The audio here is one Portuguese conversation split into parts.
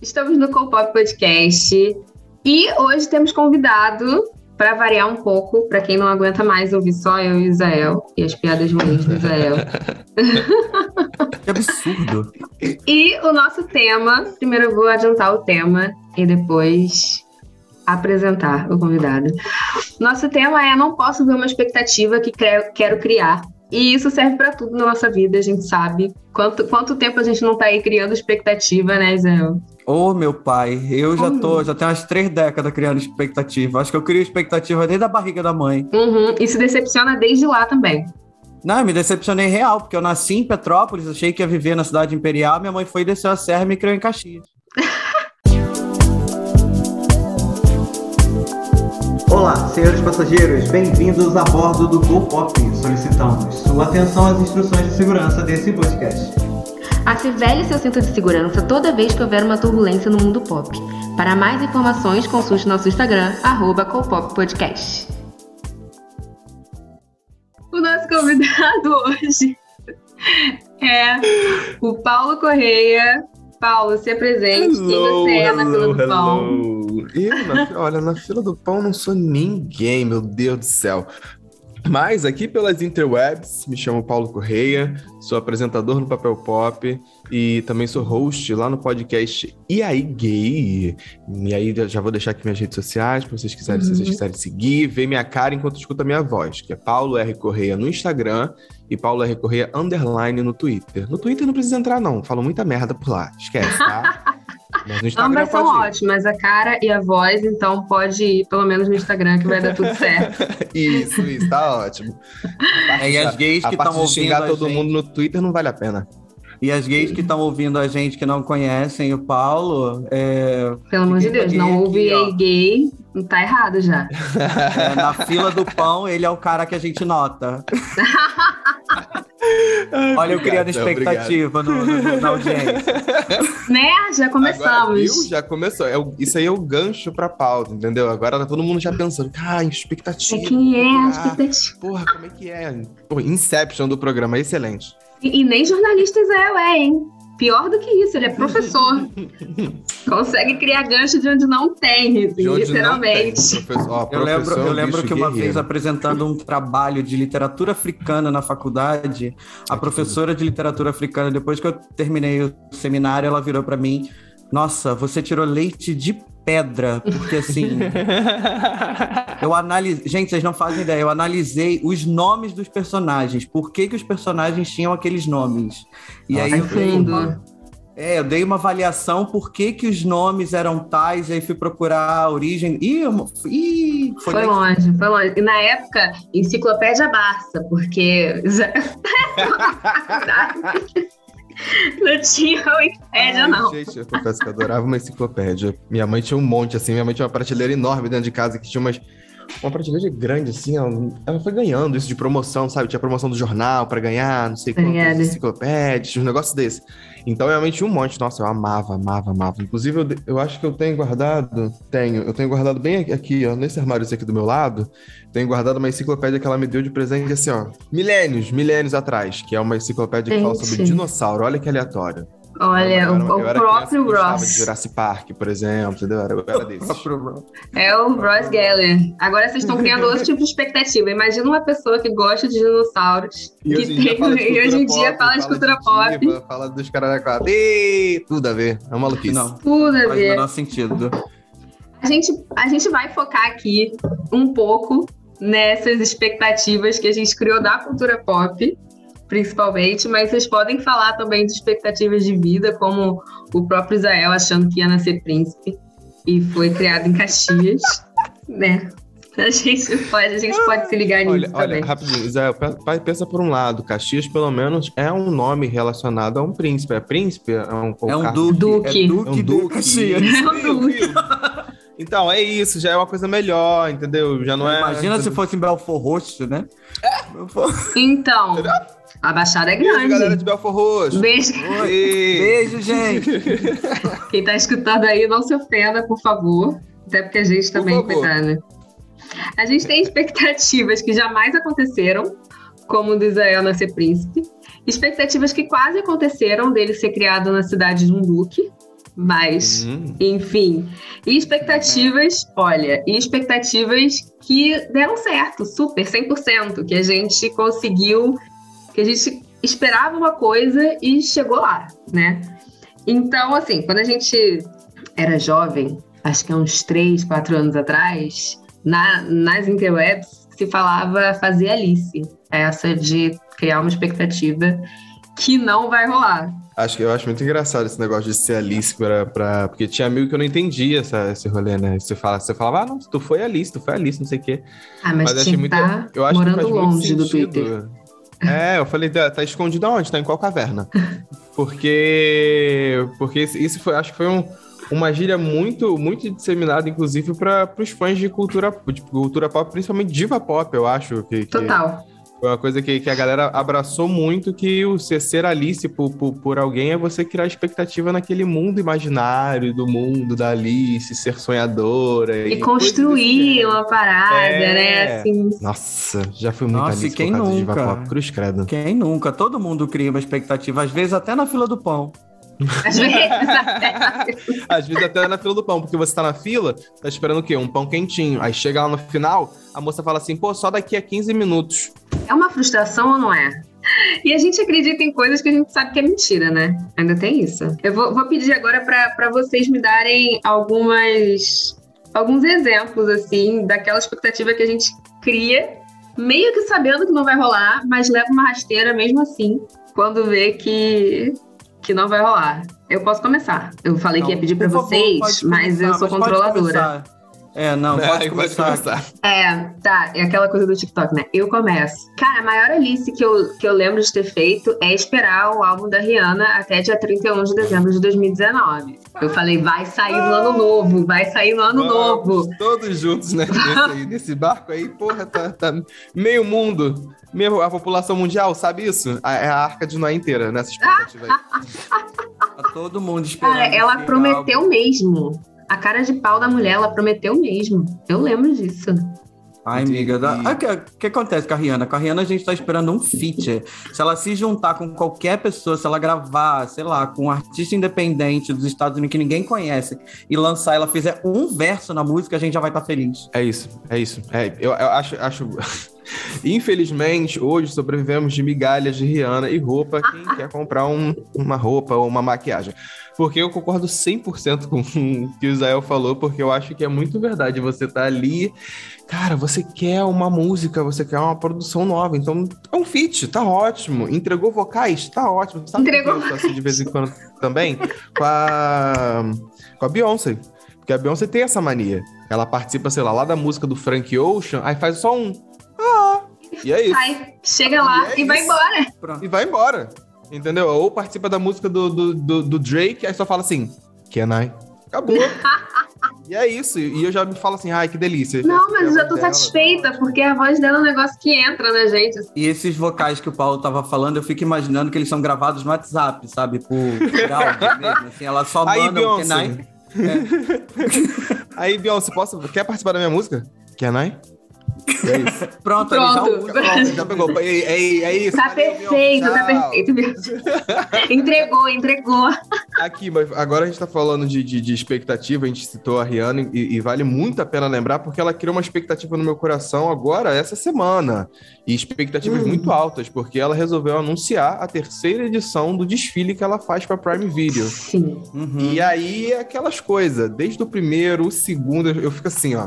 Estamos no Copop Podcast e hoje temos convidado para variar um pouco, para quem não aguenta mais ouvir só eu e Israel e as piadas ruins do Israel. que absurdo. E o nosso tema, primeiro eu vou adiantar o tema e depois apresentar o convidado. Nosso tema é Não posso ver uma expectativa que quero criar e isso serve para tudo na nossa vida, a gente sabe. Quanto, quanto tempo a gente não tá aí criando expectativa, né, Zé? Ô, oh, meu pai, eu já tô, já tenho umas três décadas criando expectativa. Acho que eu crio expectativa desde a barriga da mãe. Uhum, e se decepciona desde lá também. Não, eu me decepcionei real, porque eu nasci em Petrópolis, achei que ia viver na cidade imperial, minha mãe foi descer a serra e me criou em Caxias. Olá, senhores passageiros, bem-vindos a bordo do GoPop. Solicitamos sua atenção às instruções de segurança desse podcast. Acivele seu cinto de segurança toda vez que houver uma turbulência no mundo pop. Para mais informações, consulte nosso Instagram, arroba Podcast. O nosso convidado hoje é o Paulo Correia. Paulo, se apresente. Hello, Quem você é na fila do pão? Eu, na, olha, na fila do pão não sou ninguém, meu Deus do céu. Mas aqui pelas interwebs, me chamo Paulo Correia, sou apresentador no Papel Pop e também sou host lá no podcast E aí Gay. E aí já vou deixar aqui minhas redes sociais para vocês quiserem, uhum. se vocês uhum. quiserem seguir, ver minha cara enquanto escuta minha voz, que é Paulo R Correia no Instagram e Paulo R Correia underline no Twitter. No Twitter não precisa entrar não, falo muita merda por lá, esquece, tá? Ambas são ótimas, a cara e a voz, então pode ir pelo menos no Instagram que vai dar tudo certo. isso, isso, tá ótimo. É, e as gays que estão ouvindo xingar todo gente... mundo no Twitter não vale a pena. E as gays que estão ouvindo a gente que não conhecem o Paulo. É... Pelo amor de Deus, não ouve aí gay, não tá errado já. É, na fila do pão, ele é o cara que a gente nota. Ai, Olha, eu criando expectativa no, no, na audiência. Né? Já começamos. Agora, viu? Já começou. É o, isso aí é o gancho pra pauta, entendeu? Agora tá todo mundo já pensando, ah, expectativa. É quem é a expectativa? Porra, como é que é? Porra, Inception do programa, excelente. E, e nem jornalista Israel é, hein? Pior do que isso, ele é professor. Consegue criar gancho de onde não tem, onde literalmente. Não tem. Professor, eu lembro, eu lembro que uma vez apresentando um trabalho de literatura africana na faculdade, a professora de literatura africana, depois que eu terminei o seminário, ela virou para mim: "Nossa, você tirou leite de pedra, porque assim. eu analisei. Gente, vocês não fazem ideia. Eu analisei os nomes dos personagens. Por que, que os personagens tinham aqueles nomes? E Nossa, aí eu dei uma, é, eu dei uma avaliação por que, que os nomes eram tais, aí fui procurar a origem. Ih, ih foi, foi longe, foi longe. E na época, enciclopédia Barça, porque. Não tinha Wikipédia, Ai, não. Gente, eu confesso que eu adorava uma enciclopédia. Minha mãe tinha um monte, assim. Minha mãe tinha uma prateleira enorme dentro de casa que tinha umas uma prateleira grande, assim, ela, ela, foi ganhando isso de promoção, sabe? Tinha promoção do jornal para ganhar, não sei quantas enciclopédias, uns negócios desses. Então, realmente, um monte. Nossa, eu amava, amava, amava. Inclusive, eu, eu acho que eu tenho guardado, tenho, eu tenho guardado bem aqui, ó, nesse armário aqui do meu lado, tenho guardado uma enciclopédia que ela me deu de presente, assim, ó, milênios, milênios atrás, que é uma enciclopédia que fala sobre dinossauro. Olha que aleatório. Olha, eu, o, eu o próprio Ross. de Jurassic Park, por exemplo, entendeu? Eu era desse. é o Ross Geller. Agora vocês estão criando outro tipo de expectativa. Imagina uma pessoa que gosta de dinossauros e que hoje tem, e hoje em dia fala de cultura pop. Fala dos caras da tudo a ver. É uma maluquice. Não, tudo a ver. Faz o sentido. A gente, a gente vai focar aqui um pouco nessas expectativas que a gente criou da cultura pop principalmente, mas vocês podem falar também de expectativas de vida, como o próprio Israel achando que ia nascer príncipe e foi criado em Caxias, né? A gente pode, a gente pode se ligar nisso olha, também. Olha, rapidinho, Israel, pensa por um lado, Caxias pelo menos é um nome relacionado a um príncipe. É príncipe? É um, é um duque. duque. É duque, é um duque Caxias. É um duque. Então, é isso, já é uma coisa melhor, entendeu? Já não é. Imagina se fosse em Belfort Roxo, né? É. Então. A Baixada é grande. Beijo, galera de Belfor Roxo. Beijo. Beijo, gente. Quem tá escutando aí, não se ofenda, por favor. Até porque a gente também, coitada. A gente tem expectativas que jamais aconteceram, como o do Israel nascer príncipe. Expectativas que quase aconteceram dele ser criado na cidade de um duque, Mas, uhum. enfim. E expectativas, olha, e expectativas que deram certo, super, 100%, que a gente conseguiu, que a gente esperava uma coisa e chegou lá, né? Então, assim, quando a gente era jovem, acho que há uns 3, 4 anos atrás, na, nas interwebs se falava fazer Alice, essa de criar uma expectativa que não vai rolar. Acho que eu acho muito engraçado esse negócio de ser Alice pra, pra... porque tinha amigo que eu não entendia essa, esse rolê, né? Você, fala, você falava, ah, não, tu foi Alice, tu foi Alice, não sei o quê. Ah, mas, mas achei muito, tá eu acho morando que longe do Twitter. É, eu falei, tá, tá escondido aonde? Tá em qual caverna? Porque. Porque isso foi, acho que foi um, uma gíria muito, muito disseminada, inclusive, para os fãs de cultura, de cultura pop, principalmente diva pop, eu acho. Que, Total. Foi uma coisa que, que a galera abraçou muito, que o ser, ser Alice por, por, por, alguém é você criar expectativa naquele mundo imaginário, do mundo da Alice, ser sonhadora. E, e construir uma parada, é... né? Assim. Nossa, já foi muito Nossa, Alice quem nunca? Cruz credo. Quem nunca? Todo mundo cria uma expectativa, às vezes até na fila do pão. Às vezes até. Às vezes até na fila do pão, porque você tá na fila, tá esperando o quê? Um pão quentinho. Aí chega lá no final, a moça fala assim, pô, só daqui a 15 minutos. É uma frustração ou não é? E a gente acredita em coisas que a gente sabe que é mentira, né? Ainda tem isso. Eu vou, vou pedir agora para vocês me darem algumas alguns exemplos, assim, daquela expectativa que a gente cria, meio que sabendo que não vai rolar, mas leva uma rasteira mesmo assim, quando vê que que não vai rolar. Eu posso começar. Eu falei que ia pedir para vocês, mas eu sou controladora. É, não, pode, é, começar. pode começar. É, tá, é aquela coisa do TikTok, né? Eu começo. Cara, a maior Alice que eu, que eu lembro de ter feito é esperar o álbum da Rihanna até dia 31 de dezembro de 2019. Eu falei, vai sair no ano novo, vai sair no ano Vamos, novo. Todos juntos, né? Nesse, aí, nesse barco aí, porra, tá, tá aí mesmo a população mundial, sabe isso? É a arca de Noé inteira nessa expectativa aí. tá todo mundo esperando. Cara, ela prometeu álbum. mesmo. A cara de pau da mulher, ela prometeu mesmo. Eu lembro disso. Ai, amiga, o que, que, acontece com a Rihanna? Com a Rihanna a gente tá esperando um feat. Se ela se juntar com qualquer pessoa, se ela gravar, sei lá, com um artista independente dos Estados Unidos que ninguém conhece e lançar, ela fizer um verso na música, a gente já vai estar tá feliz. É isso, é isso. É, eu, eu acho, acho Infelizmente, hoje sobrevivemos de migalhas de Rihanna e roupa quem quer comprar um, uma roupa ou uma maquiagem. Porque eu concordo 100% com o que o Israel falou, porque eu acho que é muito verdade. Você tá ali, cara, você quer uma música, você quer uma produção nova, então é um feat, tá ótimo. Entregou vocais, tá ótimo. Sabe Entregou. Que eu assim de vez em quando também? Com a, com a Beyoncé. Porque a Beyoncé tem essa mania. Ela participa, sei lá, lá da música do Frank Ocean, aí faz só um. E é isso. Sai, chega lá e, é e vai embora. Pronto. E vai embora. Entendeu? Ou participa da música do, do, do, do Drake, aí só fala assim, Can I? Acabou. e é isso. E eu já me falo assim, ai, que delícia. Não, mas eu já tô dela. satisfeita, porque a voz dela é um negócio que entra na gente. E esses vocais que o Paulo tava falando, eu fico imaginando que eles são gravados no WhatsApp, sabe? Por, mesmo. Assim, ela só aí, manda o Can I. É. aí, Beyoncé, posso, quer participar da minha música? Can I? É isso. Pronto, Pronto. Já, pronto, já pegou. É, é, é isso. Tá perfeito, tá perfeito entregou, entregou. Aqui, mas agora a gente tá falando de, de, de expectativa, a gente citou a Rihanna e, e, vale muito a pena lembrar porque ela criou uma expectativa no meu coração agora, essa semana. E expectativas uhum. muito altas, porque ela resolveu anunciar a terceira edição do desfile que ela faz pra Prime Video. Sim. Uhum. E aí, aquelas coisas, desde o primeiro, o segundo, eu fico assim, ó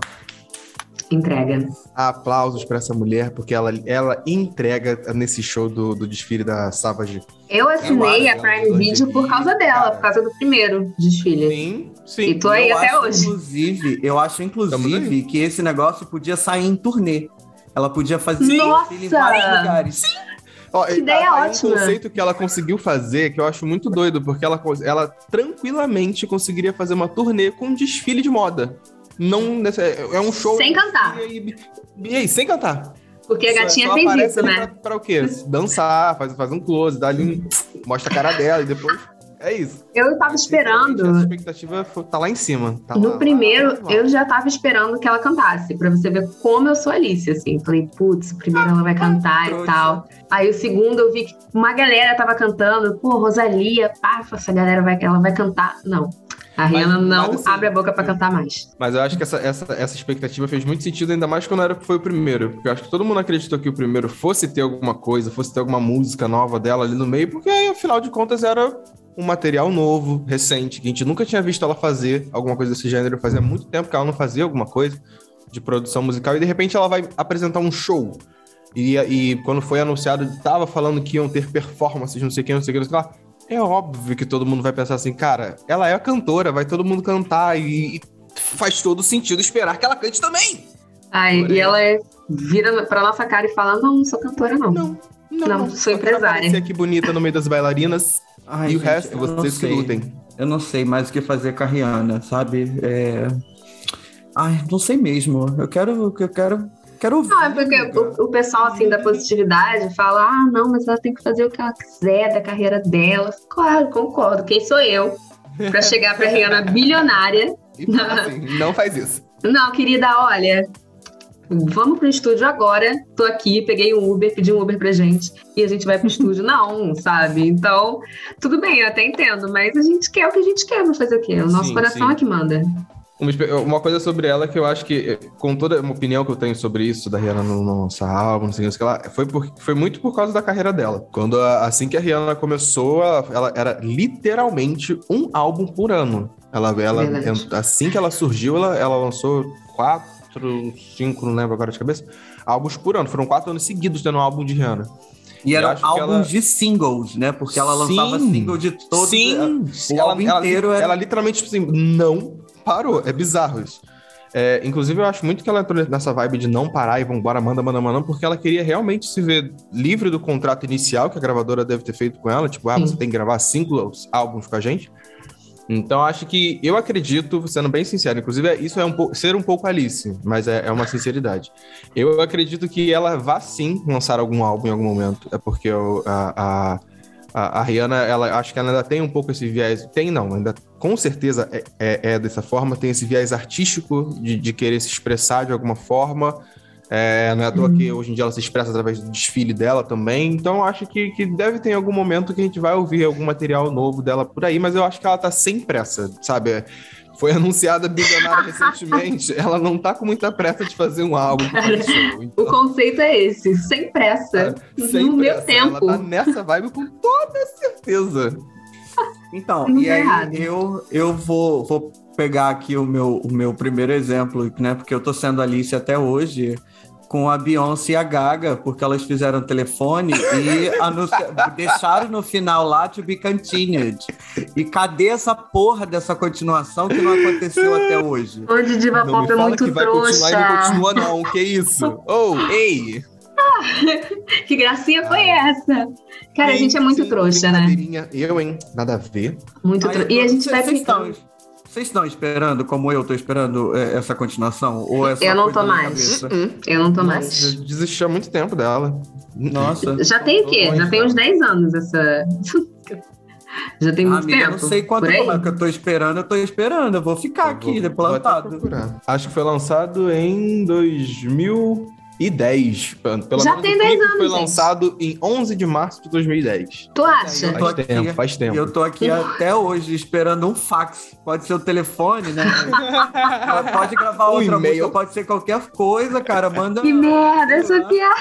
entrega. Aplausos para essa mulher, porque ela, ela entrega nesse show do, do desfile da Savage. Eu assinei a Prime Video por causa dela, cara. por causa do primeiro desfile. Sim, sim. E tô aí eu até hoje. Inclusive, eu acho, inclusive, que esse negócio podia sair em turnê. Ela podia fazer Nossa! em vários lugares. Sim. Ó, que ideia tá, ótima. um conceito que ela conseguiu fazer, que eu acho muito doido, porque ela, ela tranquilamente conseguiria fazer uma turnê com um desfile de moda não é um show. Sem cantar. E, e, aí, sem cantar. Porque a gatinha só, só fez isso, né? Pra, pra, o quê? Dançar, faz, faz um close, dá ali mostra a cara dela e depois. É isso. Eu tava esperando. A expectativa tá lá em cima. Tá no lá, primeiro, lá, lá, eu já tava esperando que ela cantasse, pra você ver como eu sou Alice, assim. Falei, putz, o primeiro ela vai cantar e tal. Aí o segundo eu vi que uma galera tava cantando, pô, Rosalia, pá, essa galera vai, ela vai cantar. Não. A Rihanna mas, não mas, assim, abre a boca para cantar mais. Mas eu acho que essa, essa, essa expectativa fez muito sentido, ainda mais quando era, foi o primeiro. Porque eu acho que todo mundo acreditou que o primeiro fosse ter alguma coisa, fosse ter alguma música nova dela ali no meio, porque afinal de contas era um material novo, recente, que a gente nunca tinha visto ela fazer alguma coisa desse gênero. Fazia muito tempo que ela não fazia alguma coisa de produção musical e de repente ela vai apresentar um show. E, e quando foi anunciado, tava falando que iam ter performances, não sei o que, não sei o que, não sei o que lá é óbvio que todo mundo vai pensar assim, cara, ela é a cantora, vai todo mundo cantar e, e faz todo sentido esperar que ela cante também. Ai, e ela é, vira pra nossa cara e fala: Não, não sou cantora, não. Não, não, não, não sou empresária. Você aqui bonita no meio das bailarinas Ai, e gente, o resto, vocês que lutem. Eu não sei mais o que fazer com a Rihanna, sabe? É... Ai, não sei mesmo. Eu quero, eu quero Quero ouvir. Não, é porque o, o, pessoal assim da positividade fala: ah, não, mas ela tem que fazer o que ela quiser da carreira dela. Claro, concordo. Quem sou eu para chegar para Rihanna bilionária? E assim, não faz isso. Não, querida, olha, vamos pro estúdio agora. Tô aqui, peguei um Uber, pedi um Uber pra gente e a gente vai pro estúdio. Não, sabe? Então, tudo bem, eu até entendo, mas a gente quer o que a gente quer, vamos fazer o quê? O nosso sim, coração sim. é que manda. Uma coisa sobre ela que eu acho que, com toda uma opinião que eu tenho sobre isso, da Rihanna no nosso álbum, não sei o que lá, foi, por, foi muito por causa da carreira dela. Quando, assim que a Rihanna começou, ela, ela era literalmente um álbum por ano. Ela, ela assim que ela surgiu, ela, ela lançou quatro, cinco, não lembro agora de cabeça, álbuns por ano. Foram quatro anos seguidos tendo um álbum de Rihanna. E eram álbuns ela... de singles, né? Porque ela lançava sim, single de todos. Sim, o ela, álbum inteiro ela, era... ela literalmente, tipo assim, não parou. É bizarro isso. É, inclusive, eu acho muito que ela entrou nessa vibe de não parar e vambora, manda, manda, manda, porque ela queria realmente se ver livre do contrato inicial que a gravadora deve ter feito com ela. Tipo, ah, você tem que gravar cinco álbuns com a gente. Então, acho que eu acredito, sendo bem sincero, inclusive, é, isso é um ser um pouco Alice, mas é, é, uma sinceridade. Eu acredito que ela vá sim lançar algum álbum em algum momento. É porque eu, a, a a, a, Rihanna, ela acho que ela ainda tem um pouco esse viés. Tem, não, ainda com certeza é, é, é dessa forma, tem esse viés artístico de, de, querer se expressar de alguma forma. É, não é à toa que uhum. hoje em dia ela se expressa através do desfile dela também. Então acho que, que deve ter algum momento que a gente vai ouvir algum material novo dela por aí, mas eu acho que ela tá sem pressa, sabe? Foi anunciada bilionária recentemente, ela não tá com muita pressa de fazer um álbum. Show, então. O conceito é esse, sem pressa, é, sem no pressa. meu tempo. Ela tá nessa vibe com toda certeza. Então, não e aí errado. eu, eu vou, vou pegar aqui o meu, o meu primeiro exemplo, né? Porque eu tô sendo Alice até hoje com a Beyoncé e a Gaga, porque elas fizeram telefone e deixaram no final lá to be continued. E cadê essa porra dessa continuação que não aconteceu até hoje? Hoje Diva não Pop é muito que trouxa. Vai continuar e não continua não, que isso? Oh, ei! que gracinha foi essa? Cara, a gente é muito trouxa, né? Eu, hein? Nada a ver. Muito trouxa. E a gente vai brincando. Vocês estão esperando, como eu estou esperando, é, essa continuação? Ou essa eu não tô mais. Uh -uh. Eu não tô mais. Eu desisti há muito tempo dela. Nossa. Já tem o quê? Já tem uns 10 anos essa. Já tem muito Amiga, tempo. Eu não sei quanto tempo que eu tô esperando, eu tô esperando. Eu vou ficar eu aqui, vou, plantado. Vou Acho que foi lançado em 2000 2010. Pelo Já tem 10 anos. Foi lançado em 11 de março de 2010. Tu acha? Faz aqui, tempo, faz tempo. Eu tô aqui até hoje esperando um fax. Pode ser o telefone, né? pode gravar um outra música, pode ser qualquer coisa, cara. Manda. Que merda, essa piada.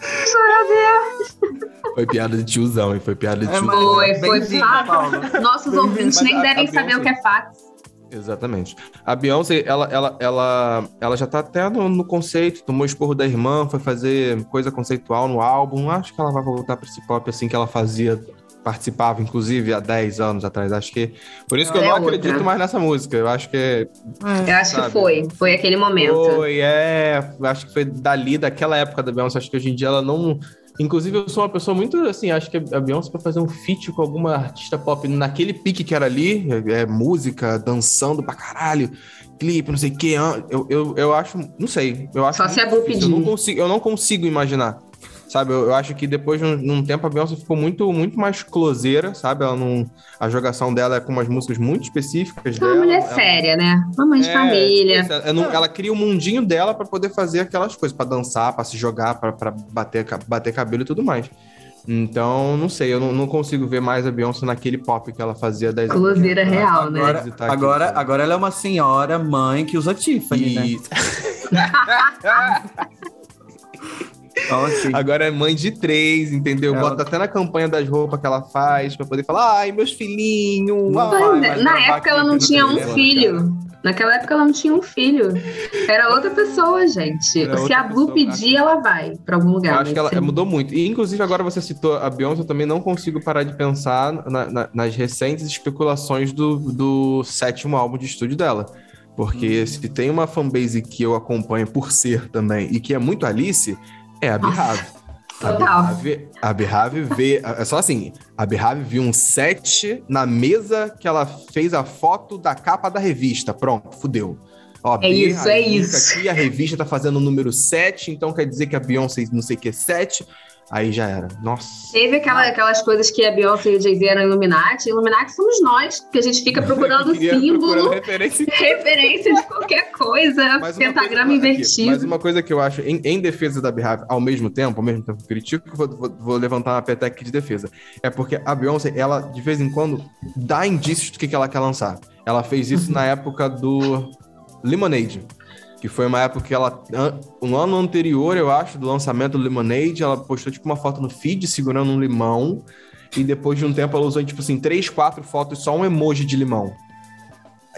Meu Deus. Foi piada de tiozão, e foi piada de é, tiozão. Foi, foi. Fax. Nossos ouvintes nem devem saber o que é fax. Exatamente. A Beyoncé, ela, ela, ela, ela já tá até no, no, conceito, tomou esporro da irmã, foi fazer coisa conceitual no álbum. Acho que ela vai voltar para esse pop assim que ela fazia, participava, inclusive, há 10 anos atrás. Acho que. Por isso que eu é não outra. acredito mais nessa música. Eu acho que. É, eu acho sabe? que foi. Foi aquele momento. Foi, é. Acho que foi dali, daquela época da Beyoncé. Acho que hoje em dia ela não Inclusive, eu sou uma pessoa muito assim, acho que a Beyoncé para fazer um feat com alguma artista pop naquele pique que era ali, é, é música, dançando pra caralho, clipe, não sei o que, eu, eu, eu acho, não sei, eu acho Só se é pedir. Eu não consigo, eu não consigo imaginar. Sabe, eu, eu, acho que depois de um, um, tempo a Beyoncé ficou muito, muito mais closeira, sabe? Ela não, a jogação dela é com umas músicas muito específicas Uma dela. mulher ela, séria, né? Uma mãe de é, família. Ela, ela, cria o um mundinho dela para poder fazer aquelas coisas, para dançar, para se jogar, para bater, bater cabelo e tudo mais. Então, não sei, eu não, não, consigo ver mais a Beyoncé naquele pop que ela fazia 10 anos. Closeira real, né? Agora, agora, agora ela é uma senhora mãe que usa Tiffany, e... né? Então, assim, Agora é mãe de três, entendeu? Ela... Bota até na campanha das roupas que ela faz pra poder falar, ai, meus filhinhos. Ai, na época ela não tinha um dela, filho. Cara. Naquela época ela não tinha um filho. Era outra pessoa, gente. Era Se a Blue pessoa, pedir, ela vai pra algum lugar. Eu acho que ela sim. mudou muito. E, inclusive, agora você citou a Beyoncé, eu também não consigo parar de pensar na, na, nas recentes especulações do, do sétimo álbum de estúdio dela. Porque hum. se tem uma fanbase que eu acompanho por ser também e que é muito Alice, é a Behave. A Behave, vê. É só assim: a Behave viu um set na mesa que ela fez a foto da capa da revista. Pronto, fudeu. Ó, é isso, é isso. Aqui a revista tá fazendo o número 7, então quer dizer que a Beyoncé não sei o que é 7. Aí já era. Nossa. Teve aquela, aquelas coisas que a Beyoncé e o Jay-Z eram Illuminati. Illuminati somos nós, que a gente fica procurando símbolo, referência. referência de qualquer coisa, mas pentagrama invertido. Mas uma coisa que eu acho, em, em defesa da Beehive, ao mesmo tempo, ao mesmo tempo que eu critico, vou, vou, vou levantar uma petec de defesa. É porque a Beyoncé, ela, de vez em quando, dá indícios do que, que ela quer lançar. Ela fez isso uhum. na época do Lemonade que foi uma época que ela, no ano anterior, eu acho, do lançamento do Lemonade, ela postou tipo uma foto no feed segurando um limão, e depois de um tempo ela usou tipo assim, três, quatro fotos, só um emoji de limão.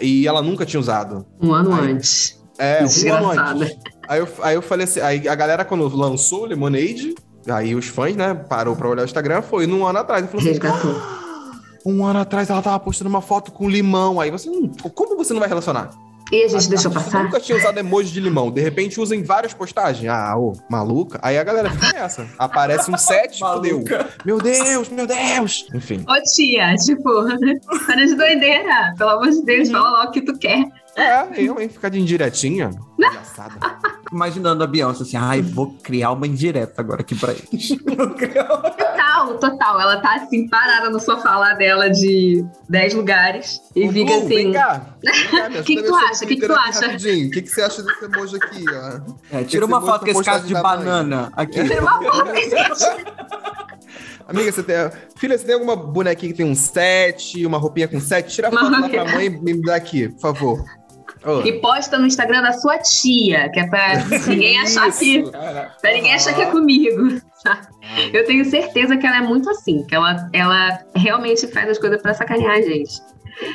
E ela nunca tinha usado. Um ano aí, antes. É, um ano antes. Aí eu, aí eu falei assim, aí a galera quando lançou o Lemonade, aí os fãs, né, parou pra olhar o Instagram, foi num ano atrás. Eu falei assim. Ah, um ano atrás ela tava postando uma foto com limão. Aí você, hum, como você não vai relacionar? E a gente a, deixou a passar. nunca tinha usado emoji de limão. De repente usa em várias postagens. Ah, ô, maluca. Aí a galera fica nessa. Aparece um set, fodeu. Meu Deus, meu Deus. Enfim. Ô tia, tipo, para de doideira. Pelo amor de Deus, fala logo o que tu quer. É, eu, hein? Ficar de indiretinha. Engraçada. Imaginando a Beyoncé assim, ai, vou criar uma indireta agora aqui pra eles. total, total. Ela tá assim, parada no sofá lá dela de 10 lugares e fica assim. Vem cá. O que, que tu acha? O que, que tu acha? O que, que você acha desse emoji aqui? Ó? É, tira uma foto com esse caso de banana aqui. Tira uma foto com esse Amiga, você tem. Filha, você tem alguma bonequinha que tem um set, uma roupinha com set? Tira a foto lá pra mãe e me dá aqui, por favor. Oh. E posta no Instagram da sua tia, que é pra ninguém achar que. Pra ninguém achar que é comigo. Eu tenho certeza que ela é muito assim, que ela, ela realmente faz as coisas pra sacanear a gente.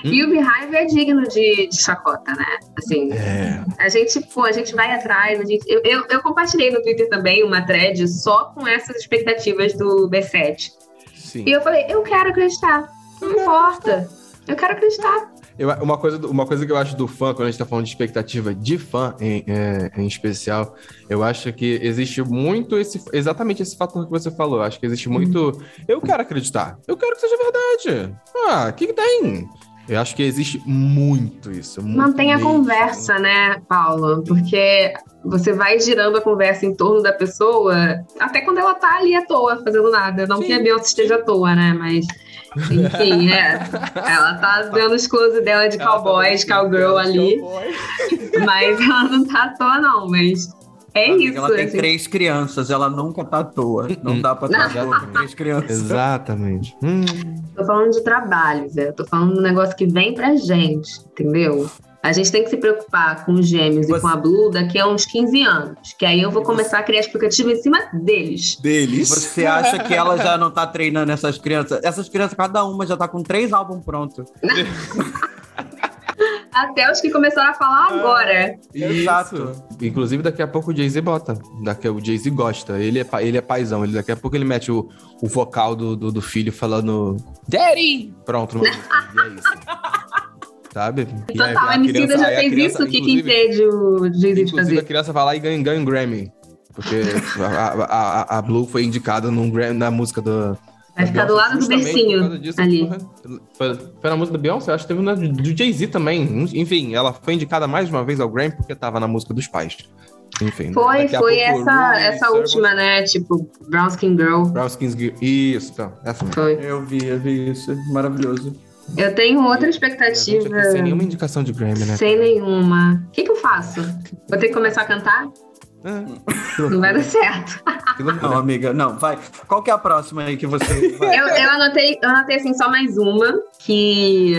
Hum. E o Beehive é digno de, de chacota, né? Assim, é. a gente, pô, a gente vai atrás, a gente, eu, eu, eu, compartilhei no Twitter também uma thread só com essas expectativas do B7. Sim. E eu falei, eu quero acreditar. Não importa. Eu quero acreditar. Eu, uma, coisa, uma coisa que eu acho do fã, quando a gente tá falando de expectativa de fã em, é, em especial, eu acho que existe muito esse. Exatamente esse fator que você falou. Eu acho que existe muito. Eu quero acreditar. Eu quero que seja verdade. Ah, o que, que tem? Eu acho que existe muito isso. Muito Mantém a conversa, né, Paulo? Porque você vai girando a conversa em torno da pessoa, até quando ela tá ali à toa, fazendo nada. Não Sim. que a Beyoncé esteja à toa, né? Mas enfim, é. Ela tá dando os close dela de cowboy, de cowgirl ali. Mas ela não tá à toa, não. Mas é isso. Ela tem assim. três crianças, ela nunca tá à toa. Não dá pra estar com três crianças. Exatamente. Hum. Tô falando de trabalho, Zé. Tô falando de um negócio que vem pra gente, entendeu? A gente tem que se preocupar com os gêmeos Você... e com a Blue daqui a uns 15 anos. Que aí eu vou começar a criar expectativa em cima deles. Deles? Você acha que ela já não tá treinando essas crianças? Essas crianças, cada uma já tá com três álbuns prontos. Até os que começaram a falar agora. Exato. Inclusive, daqui a pouco o Jay-Z bota. Daqui, o Jay-Z gosta. Ele é, ele é paizão. Ele, daqui a pouco ele mete o, o vocal do, do, do filho falando Daddy! Pronto. e é isso sabe? Total, a Emicida já fez criança, isso, o que que impede o Jay-Z de fazer? a criança vai lá e ganha, ganha um Grammy, porque a, a, a, Blue foi indicada num Grammy, na música do... Vai ficar do lado do bercinho disso, ali. Foi, foi, na música da Beyoncé, acho que teve uma do Jay-Z também. Enfim, ela foi indicada mais uma vez ao Grammy porque tava na música dos pais. Enfim. Foi, foi essa, essa última, né? Tipo, Brown Skin Girl. Brown Skin Girl. Isso, então. Essa mesmo. Foi. Eu vi, eu vi isso. Maravilhoso. Eu tenho outra expectativa. sem nenhuma indicação de Grammy, né? Sem nenhuma. O que, que eu faço? Vou ter que começar a cantar? É. Não vai dar certo. Não, amiga, não, vai. Qual que é a próxima aí que você. eu, eu, anotei, eu anotei assim só mais uma, que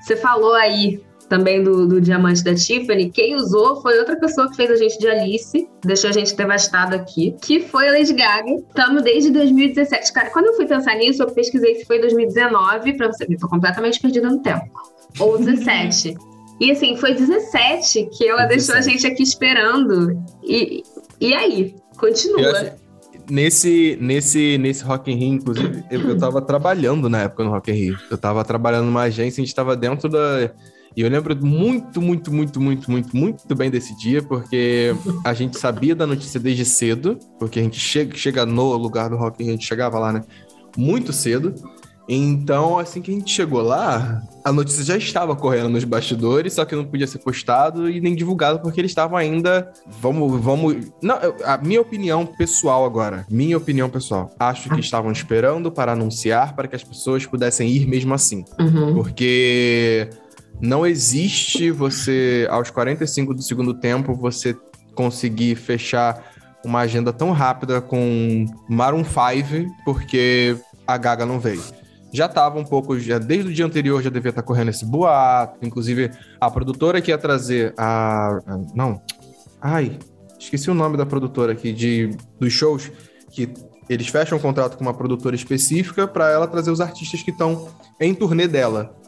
você falou aí também do, do diamante da Tiffany, quem usou foi outra pessoa que fez a gente de Alice, deixou a gente devastado aqui, que foi a Lady Gaga. Estamos desde 2017. Cara, quando eu fui pensar nisso, eu pesquisei se foi 2019, pra você ver, tô completamente perdida no tempo. Ou 17. e assim, foi 17 que ela 17. deixou a gente aqui esperando. E, e aí? Continua. Nesse, nesse, nesse Rock in Rio, inclusive, eu, eu tava trabalhando na época no Rock in Rio. Eu tava trabalhando numa agência, a gente tava dentro da e eu lembro muito, muito, muito, muito, muito, muito bem desse dia, porque a gente sabia da notícia desde cedo, porque a gente chega, chega no lugar do Rock, a gente chegava lá, né? Muito cedo. Então, assim que a gente chegou lá, a notícia já estava correndo nos bastidores, só que não podia ser postado e nem divulgado porque eles estavam ainda. Vamos, vamos. Não, a minha opinião pessoal agora, minha opinião pessoal, acho que estavam esperando para anunciar para que as pessoas pudessem ir mesmo assim, uhum. porque não existe você, aos 45 do segundo tempo, você conseguir fechar uma agenda tão rápida com Maroon 5, porque a Gaga não veio. Já estava um pouco, já desde o dia anterior já devia estar tá correndo esse boato. Inclusive, a produtora que ia trazer a. não. Ai, esqueci o nome da produtora aqui de, dos shows, que eles fecham um contrato com uma produtora específica para ela trazer os artistas que estão em turnê dela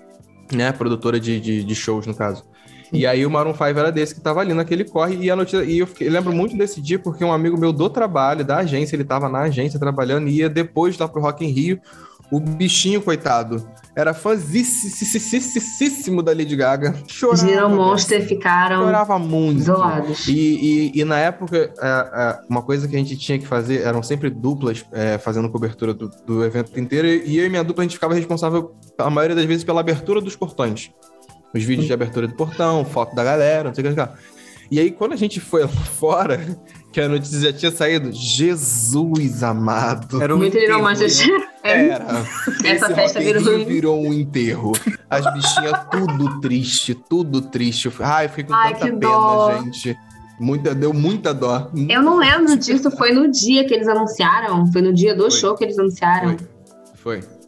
né? Produtora de, de, de shows, no caso. E aí o Maroon 5 era desse que tava ali naquele corre. E a notícia. E eu, fiquei, lembro muito desse dia, porque um amigo meu do trabalho, da agência, ele tava na agência trabalhando e ia depois lá pro Rock in Rio. O bichinho, coitado, era fãzíssimo da Lady Gaga. Chorava. Giro Monster ficaram. Chorava muito. Isolados. E, e, e na época, é, é, uma coisa que a gente tinha que fazer eram sempre duplas é, fazendo cobertura do, do evento inteiro. E eu e minha dupla, a gente ficava responsável, a maioria das vezes, pela abertura dos portões. Os vídeos de abertura do portão, foto da galera, não sei o que. E aí, quando a gente foi lá fora, que a notícia já tinha saído, Jesus amado. Era um Muito enterro, é. Era. Essa Esse festa virou... virou um enterro. As bichinhas tudo triste, tudo triste. Ai, eu fiquei com Ai, tanta pena, dó. gente. Muita, deu muita dó. Eu não lembro disso, foi no dia que eles anunciaram. Foi no dia do foi. show que eles anunciaram. Foi. foi.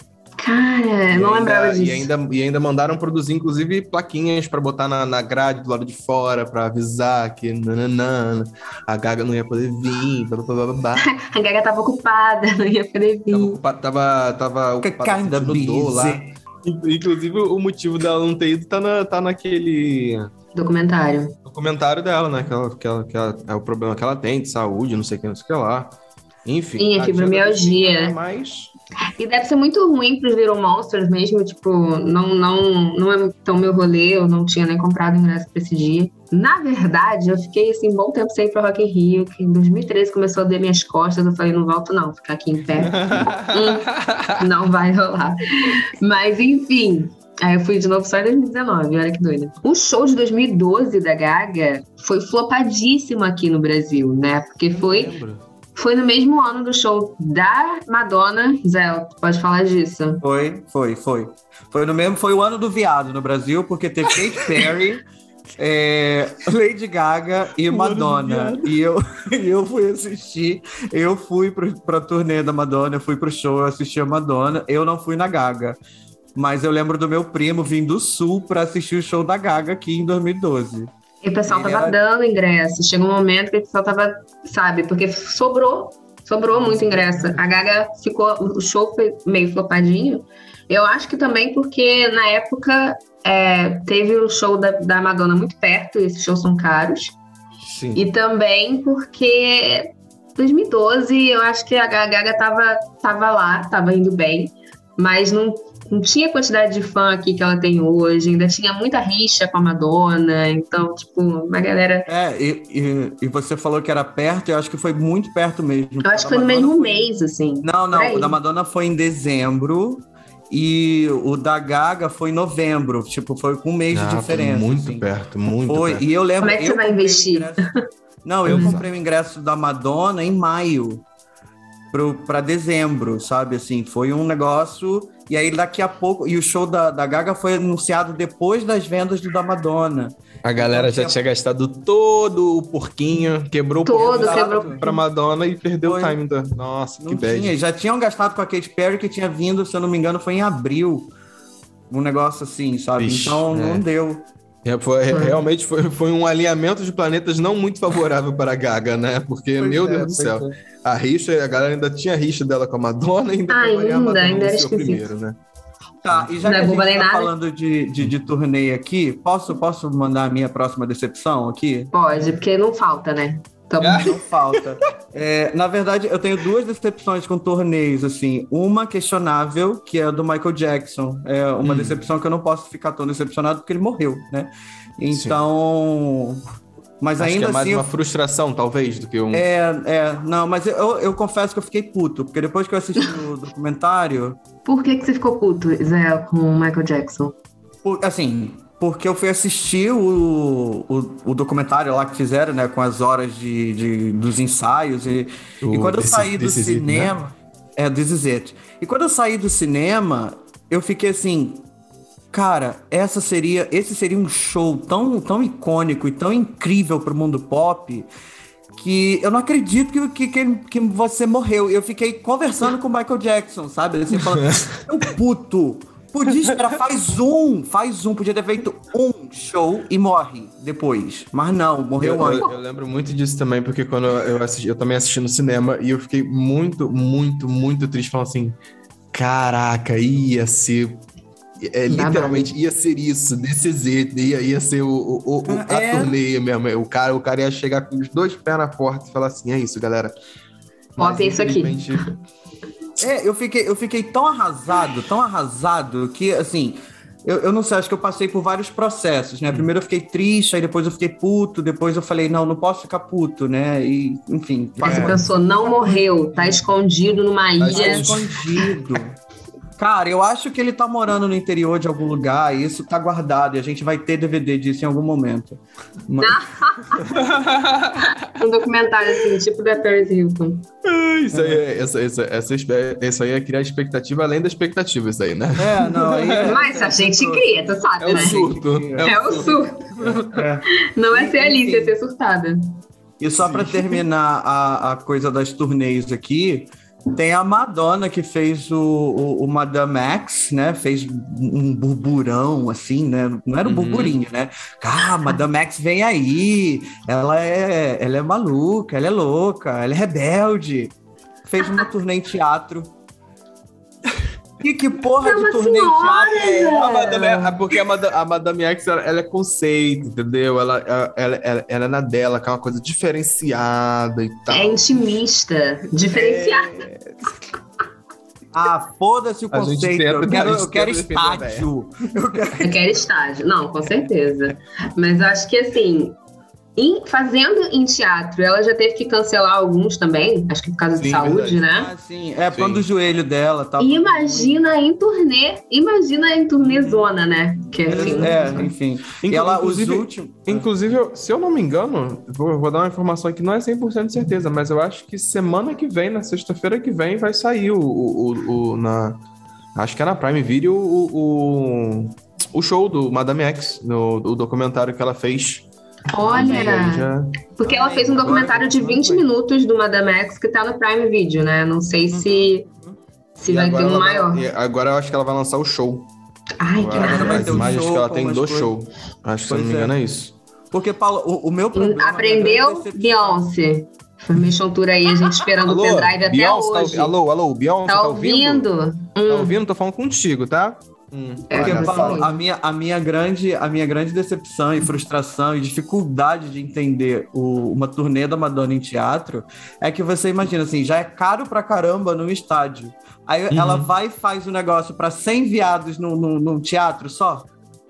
Cara, não ainda, lembrava disso. E ainda, e ainda mandaram produzir, inclusive, plaquinhas para botar na, na grade do lado de fora, para avisar que nananana, a Gaga não ia poder vir, blá, blá, blá, blá. a Gaga tava ocupada, não ia poder vir. Tava, ocupada, tava, tava ocupada no lá. Inclusive, o motivo dela não ter ido tá, na, tá naquele... Documentário. Documentário dela, né? Que, ela, que, ela, que ela, é o problema que ela tem de saúde, não sei o que, não sei o que lá. Enfim. Sim, a fibromialgia. Mas e deve ser muito ruim para os Little Monsters mesmo, tipo, não, não, não é tão meu rolê, eu não tinha nem comprado ingresso para esse dia. Na verdade, eu fiquei assim um bom tempo sem ir para Rock in Rio, que em 2013 começou a doer minhas costas, eu falei, não volto não, ficar aqui em pé. hum, não vai rolar. Mas enfim, Aí eu fui de novo só em 2019, olha que doida. O show de 2012 da Gaga foi flopadíssimo aqui no Brasil, né? Porque foi foi no mesmo ano do show da Madonna. Zé, pode falar disso. Foi, foi, foi. Foi no mesmo, foi o ano do viado no Brasil, porque teve Katy Perry, é, Lady Gaga e Madonna. E eu, eu fui assistir, eu fui pro, pra turnê da Madonna, eu fui pro show, eu assisti a Madonna, eu não fui na Gaga. Mas eu lembro do meu primo vindo do sul para assistir o show da Gaga aqui em 2012. E o pessoal Ele tava dando ingresso. Chegou um momento que o pessoal tava, sabe, porque sobrou, sobrou muito ingresso. A Gaga ficou, o show foi meio flopadinho. Eu acho que também porque na época é, teve o show da, da Madonna muito perto, e esses shows são caros. Sim. E também porque 2012 eu acho que a Gaga tava, tava lá, tava indo bem, mas não não tinha a quantidade de fã aqui que ela tem hoje, ainda tinha muita rixa com a Madonna, então, tipo, uma galera. É, e, e, e você falou que era perto, eu acho que foi muito perto mesmo. Eu acho que foi no mesmo foi... mês, assim. Não, não, o da Madonna foi em dezembro. E o da Gaga foi em novembro, tipo, foi com um mês ah, de diferença. Muito assim. perto, muito foi. perto. E eu lembro. Como é que você vai investir? Não, eu comprei o ingresso da Madonna em maio. Para dezembro, sabe? Assim, foi um negócio. E aí, daqui a pouco. E o show da, da Gaga foi anunciado depois das vendas do da Madonna. A galera então, já tinha gastado todo o porquinho, quebrou todo, o quebrou pra Madonna e perdeu foi. o timing da. Nossa, não que bad. Tinha, já tinham gastado com a Katy Perry, que tinha vindo, se eu não me engano, foi em abril. Um negócio assim, sabe? Então é. não deu. É, foi, realmente foi, foi um alinhamento de planetas não muito favorável para a Gaga, né? Porque, pois meu é, Deus do céu, é. a rixa, a galera ainda tinha rixa dela com a Madonna e ainda, ainda, ainda era esquisito. primeiro, né? Tá, e já não que a gente tá falando de, de, de turnê aqui, posso, posso mandar a minha próxima decepção aqui? Pode, porque não falta, né? Então... Não falta. É, na verdade, eu tenho duas decepções com torneios, assim. Uma questionável, que é a do Michael Jackson. É uma hum. decepção que eu não posso ficar tão decepcionado porque ele morreu, né? Então. Sim. Mas Acho ainda que é mais assim. uma frustração, talvez, do que um. É, é. Não, mas eu, eu confesso que eu fiquei puto, porque depois que eu assisti o documentário. Por que, que você ficou puto, Zé, com o Michael Jackson? Por, assim, porque eu fui assistir o, o, o, documentário lá que fizeram, né, com as horas de, de dos ensaios. E, e quando eu saí do cinema. It, né? É, This Is It. E quando eu saí do cinema, eu fiquei assim. Cara, essa seria, esse seria um show tão, tão icônico e tão incrível pro mundo pop que eu não acredito que, que, que, você morreu. Eu fiquei conversando com o Michael Jackson, sabe? Assim, falando, eu puto. Podia esperar, faz um, faz um. Podia ter feito um show e morre depois. Mas não, morreu eu, antes. Eu, eu, lembro muito disso também, porque quando eu assisti, eu também assisti no cinema e eu fiquei muito, muito, muito triste, falando assim: caraca, ia ser é, literalmente ia ser isso, desse jeito, ia, ia ser o, o, o a é. turnê mesmo. O cara, o cara ia chegar com os dois pés na porta e falar assim: é isso, galera. Ó, tem isso aqui. É, eu fiquei, eu fiquei tão arrasado, tão arrasado, que assim. Eu, eu não sei, acho que eu passei por vários processos, né? Primeiro eu fiquei triste, aí depois eu fiquei puto, depois eu falei, não, não posso ficar puto, né? E, enfim. Aí você pensou, não morreu, tá escondido numa tá ilha. Tá escondido. Cara, eu acho que ele tá morando no interior de algum lugar e isso tá guardado e a gente vai ter DVD disso em algum momento. Mas... um documentário assim, tipo da Paris Hilton. Isso aí, é, essa, essa, essa, isso aí é criar expectativa além da expectativa, isso aí, né? É, não. Aí é, Mas a gente cria, tu sabe, é né? O surto. É, é o surto. É. Não é ser Alice, é ser surtada. E só para terminar a, a coisa das turnês aqui, tem a Madonna que fez o, o, o, Madame X, né? Fez um burburão, assim, né? Não era um uhum. burburinho, né? Ah, Madame X vem aí, ela é, ela é maluca, ela é louca, ela é rebelde. Fez uma turnê em teatro que, que porra é de turnê teatro é a Madame, é, Porque a Madame, a Madame X, ela, ela, é conceito, entendeu? Ela, ela, ela, ela, é na dela, que é uma coisa diferenciada e tal. É intimista, diferenciada. É... Ah, foda-se o conceito. Eu quero, eu quero estádio. Eu quero... eu quero estádio. Não, com certeza. Mas eu acho que assim, em, fazendo em teatro, ela já teve que cancelar alguns também, acho que por causa sim, de saúde, verdade. né? Ah, sim, é quando o joelho dela tá. Imagina em turnê, imagina em turnê zona, né? Que é, assim, é enfim. E ela, inclusive, os últimos. Inclusive, se eu não me engano, vou, vou dar uma informação aqui, não é 100% de certeza, mas eu acho que semana que vem, na sexta-feira que vem, vai sair o, o, o, o na. Acho que é na Prime Video o, o, o show do Madame X, no, o documentário que ela fez Olha, porque ela fez um documentário de 20 minutos do Madame X que tá no Prime Video, né? Não sei se, se vai ter um maior. Vai, agora eu acho que ela vai lançar o show. Ai, que maravilha. As imagens que ela tem do show. Acho que, se não me engano, é, é isso. Porque, Paulo, o, o meu problema... Aprendeu, Beyoncé. Formation Tour aí, a gente esperando alô, o pendrive até Beyoncé tá hoje. Tá, alô, alô, Beyoncé, tá, tá ouvindo? ouvindo? Hum. Tá ouvindo? Tô falando contigo, tá? Hum, é, porque, Paulo, a, minha, a, minha grande, a minha grande decepção e frustração e dificuldade de entender o, uma turnê da Madonna em teatro é que você imagina assim, já é caro pra caramba num estádio. Aí uhum. ela vai e faz o um negócio para 100 viados num, no no teatro só.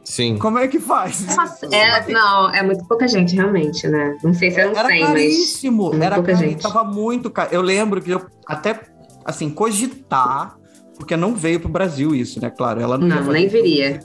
Sim. Como é que faz? é, não, é muito pouca gente, realmente, né? Não sei se é um Era 100, caríssimo. mas... Era pouca gente. Tava muito caro. Eu lembro que eu até, assim, cogitar porque não veio para o Brasil isso, né? Claro, ela não, não nem viria.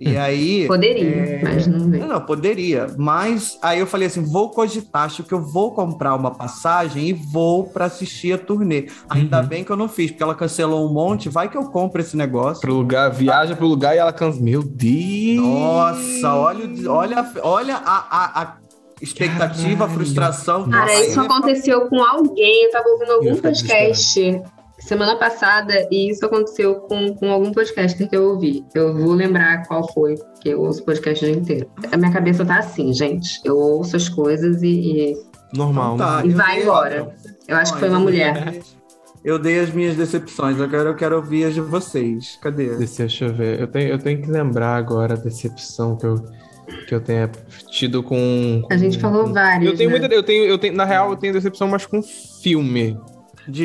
E aí. Poderia, é... mas não veio. Não, poderia. Mas aí eu falei assim: vou cogitar, acho que eu vou comprar uma passagem e vou para assistir a turnê. Ainda uhum. bem que eu não fiz, porque ela cancelou um monte. Vai que eu compro esse negócio. Pro lugar, viaja pro lugar e ela cancela. Meu Deus! Nossa, olha, olha, olha a, a, a expectativa, Caralho. frustração. Cara, isso aconteceu com alguém. Eu tava ouvindo algum podcast semana passada e isso aconteceu com, com algum podcaster que eu ouvi. Eu vou lembrar qual foi, porque eu ouço podcast o dia inteiro. A minha cabeça tá assim, gente. Eu ouço as coisas e. e... Normal, então tá, E vai embora. Eu acho que foi uma mulher. Eu dei as minhas decepções, agora eu quero ouvir as de vocês. Cadê? Deixa eu ver. Eu tenho, eu tenho que lembrar agora a decepção que eu que eu tenha tido com. com... A gente falou várias. Eu tenho né? muita. Eu tenho, eu tenho, na real, eu tenho decepção mais com filme.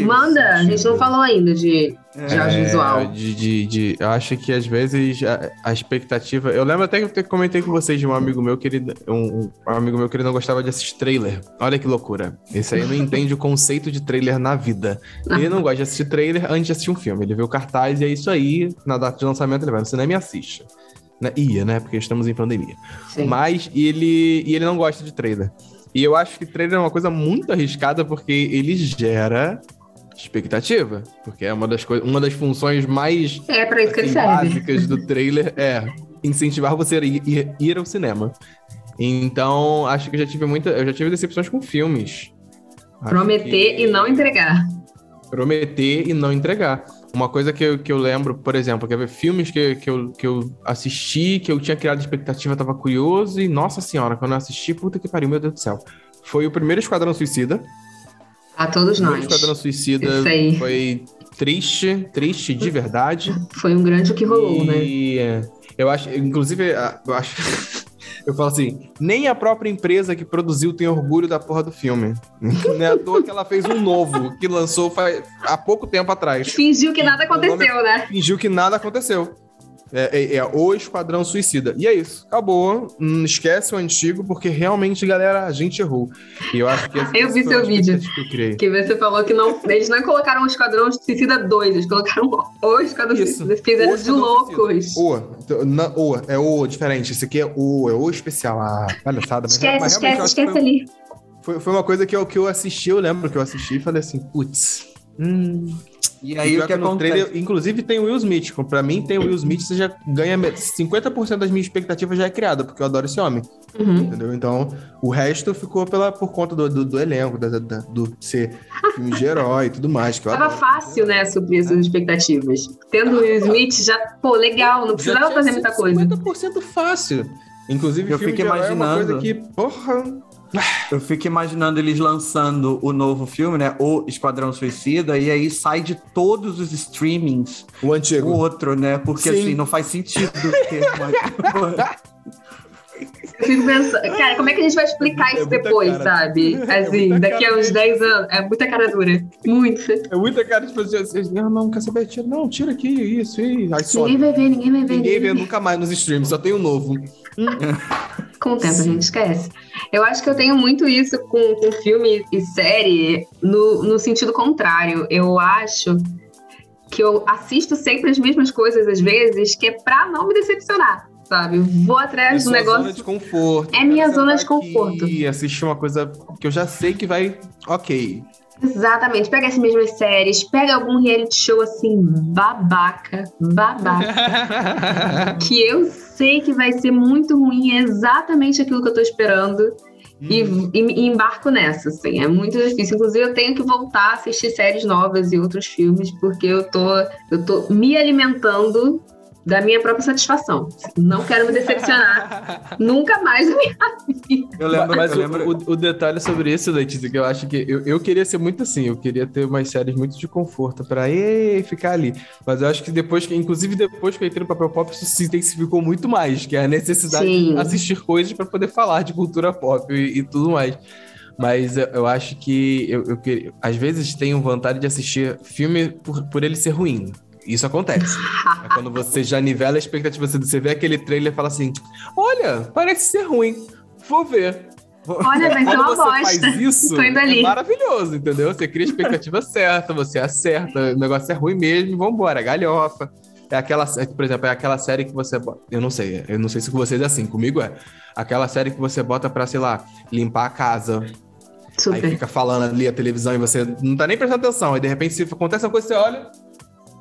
Manda, a gente não falou ainda de, de é, audiovisual. De, de, de, eu acho que às vezes a, a, expectativa. Eu lembro até que eu comentei com vocês de um amigo meu que ele. Um, um, amigo meu que ele não gostava de assistir trailer. Olha que loucura. Esse aí não entende o conceito de trailer na vida. Ele não gosta de assistir trailer antes de assistir um filme. Ele vê o cartaz e é isso aí. Na data de lançamento ele vai no cinema e assiste. Né? Ia, né? Porque estamos em pandemia. Sim. Mas ele, e ele não gosta de trailer. E eu acho que trailer é uma coisa muito arriscada porque ele gera expectativa, porque é uma das coisas, uma das funções mais é para isso assim, que ele assim, básicas do trailer é incentivar você a ir, ir, ao cinema. Então, acho que eu já tive muita, eu já tive decepções com filmes. Prometer que... e não entregar. Prometer e não entregar. Uma coisa que eu, que eu lembro, por exemplo, quer ver filmes que, que, eu, que eu assisti, que eu tinha criado expectativa, tava curioso, e nossa senhora, quando eu assisti, puta que pariu, meu Deus do céu. Foi o primeiro Esquadrão Suicida. A todos nós. O Esquadrão Suicida foi triste, triste de verdade. Foi um grande o que rolou, e, né? Eu acho, inclusive, eu acho. Eu falo assim, nem a própria empresa que produziu tem orgulho da porra do filme. Não é à toa que ela fez um novo, que lançou faz, há pouco tempo atrás. Fingiu que nada aconteceu, né? Fingiu que nada aconteceu. É, é, é, o Esquadrão Suicida. E é isso. Acabou. Não esquece o antigo, porque realmente, galera, a gente errou. E eu acho que. eu vi seu vídeo. Que, que, você falou que não, eles não colocaram o Esquadrão Suicida 2, eles colocaram o Esquadrão isso. Suicida. Fizeram o de loucos. O, na, o, é o diferente. Esse aqui é o, é o especial. Ah, palhaçada. Esquece, mas, esquece, esquece foi, ali. Foi, foi uma coisa que eu, que eu assisti, eu lembro que eu assisti e falei assim, putz. Hum, e aí o que acontece? Trailer, inclusive tem o Will Smith. Pra mim tem o Will Smith, você já ganha 50% das minhas expectativas já é criada, porque eu adoro esse homem. Uhum. Entendeu? Então, o resto ficou pela, por conta do, do, do elenco, da, da, do ser filme de herói e tudo mais. Que Tava fácil, né, suprir essas expectativas. Tendo o Will Smith, já, pô, legal, não precisava fazer muita coisa. 50% fácil. Inclusive, eu fico imaginando. É uma coisa que, porra, eu fico imaginando eles lançando o novo filme, né? O Esquadrão Suicida, e aí sai de todos os streamings o antigo. O outro, né? Porque Sim. assim, não faz sentido ter Eu fico pensando, cara, como é que a gente vai explicar é isso depois, cara. sabe? É assim, é daqui a uns 10 anos. É muita cara dura. Muito. É muita cara de fazer assim, não, não, quer saber? Tira, não, tira aqui, isso, e aí Ninguém vai ver, ninguém vai ver. Ninguém vê nunca mais nos streams, só tem o um novo. Com o tempo Sim. a gente esquece. Eu acho que eu tenho muito isso com, com filme e série no, no sentido contrário. Eu acho que eu assisto sempre as mesmas coisas às vezes, que é pra não me decepcionar sabe? Vou atrás é do negócio. zona de conforto. É minha zona de conforto. E assistir uma coisa que eu já sei que vai ok. Exatamente. Pega as mesmas séries, pega algum reality show assim, babaca, babaca. que eu sei que vai ser muito ruim, é exatamente aquilo que eu tô esperando. E, uhum. e, e, embarco nessa, assim, é muito difícil. Inclusive, eu tenho que voltar a assistir séries novas e outros filmes, porque eu tô, eu tô me alimentando da minha própria satisfação. Não quero me decepcionar nunca mais na minha vida. Eu lembro, mas eu lembro... O, o, detalhe sobre isso, Letícia, que eu acho que eu, eu queria ser muito assim, eu queria ter umas séries muito de conforto pra e, ficar ali. Mas eu acho que depois, que, inclusive depois que eu entrei no papel pop, isso se intensificou muito mais, que é a necessidade Sim. de assistir coisas para poder falar de cultura pop e, e tudo mais. Mas eu, eu, acho que eu, eu, às vezes tenho vontade de assistir filme por, por ele ser ruim. Isso acontece. é quando você já nivela a expectativa, você vê aquele trailer e fala assim: Olha, parece ser ruim, vou ver. Olha, vai ser uma bosta. Faz isso, é maravilhoso, entendeu? Você cria a expectativa certa, você acerta, o negócio é ruim mesmo, vambora, galhofa. É aquela, por exemplo, é aquela série que você bota. Eu não sei, eu não sei se com vocês é assim, comigo é. Aquela série que você bota pra, sei lá, limpar a casa. Super. Aí fica falando ali a televisão e você não tá nem prestando atenção. Aí de repente, se acontece uma coisa, você olha.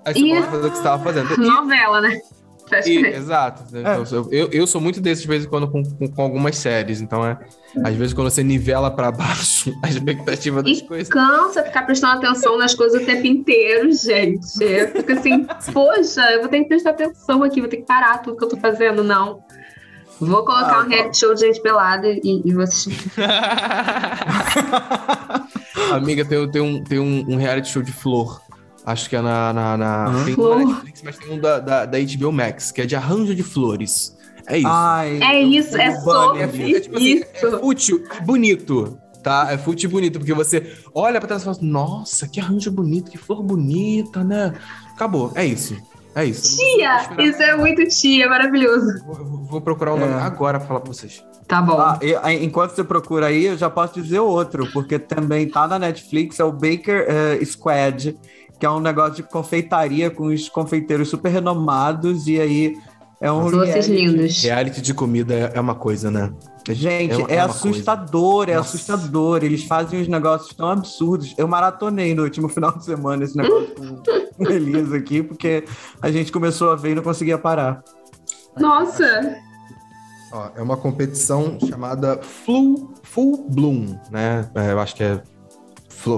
Aí você e... fazer o que você tava fazendo. Novela, né? E, exato. É. Então, eu, eu sou muito desses de vez em quando com, com, com, algumas séries. Então, é, às vezes, quando você nivela para baixo a expectativa das e coisas. Cansa ficar prestando atenção nas coisas o tempo inteiro, gente. Eu fico assim, poxa, eu vou ter que prestar atenção aqui, vou ter que parar tudo que eu tô fazendo. Não. Vou colocar ah, um reality show de gente pelada e, e vou assistir. Amiga, tem, tem, um, tem um, um reality show de flor. Acho que é na. na, na... Uhum. Tem um Netflix, mas tem um da, da, da HBO Max, que é de arranjo de flores. É isso. Ai, é isso, é sobre é, é, tipo assim, isso. é fútil e bonito, tá? É fútil e bonito, porque você olha pra trás e fala nossa, que arranjo bonito, que flor bonita, né? Acabou, é isso. É isso. Tia! Isso é muito tia, maravilhoso. Vou, vou procurar o nome é. agora pra falar pra vocês. Tá bom. Ah, e, enquanto você procura aí, eu já posso dizer outro, porque também tá na Netflix, é o Baker uh, Squad, que é um negócio de confeitaria com os confeiteiros super renomados, e aí é um reality, lindos. reality de comida é uma coisa, né? Gente, é, é, é assustador, é Nossa. assustador. Eles fazem uns negócios tão absurdos. Eu maratonei no último final de semana esse negócio com Elisa aqui, porque a gente começou a ver e não conseguia parar. Nossa! Ó, é uma competição chamada Full, Full Bloom, né? É, eu acho que é